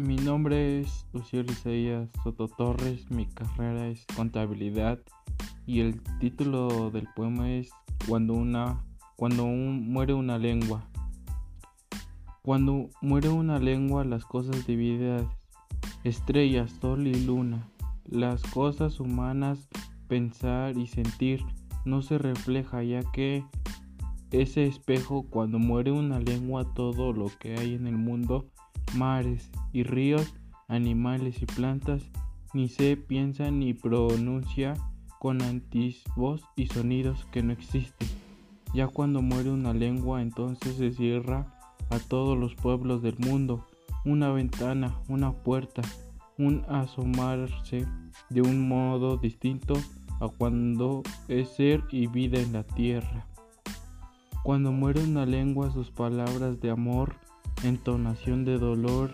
Mi nombre es Lucio Isaías Soto Torres, mi carrera es contabilidad y el título del poema es Cuando una cuando muere una lengua. Cuando muere una lengua las cosas divididas, estrellas, sol y luna, las cosas humanas, pensar y sentir no se refleja ya que ese espejo cuando muere una lengua todo lo que hay en el mundo mares y ríos, animales y plantas, ni se piensa ni pronuncia con antisvoz y sonidos que no existen. Ya cuando muere una lengua, entonces se cierra a todos los pueblos del mundo, una ventana, una puerta, un asomarse de un modo distinto a cuando es ser y vida en la tierra. Cuando muere una lengua, sus palabras de amor entonación de dolor,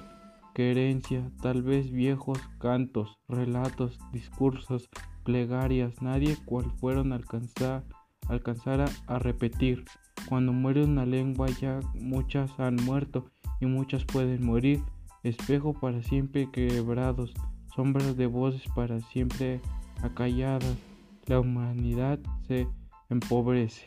querencia, tal vez viejos cantos, relatos, discursos, plegarias, nadie cual fueron alcanzar, alcanzara a repetir. Cuando muere una lengua ya muchas han muerto y muchas pueden morir, espejo para siempre quebrados, sombras de voces para siempre acalladas, la humanidad se empobrece.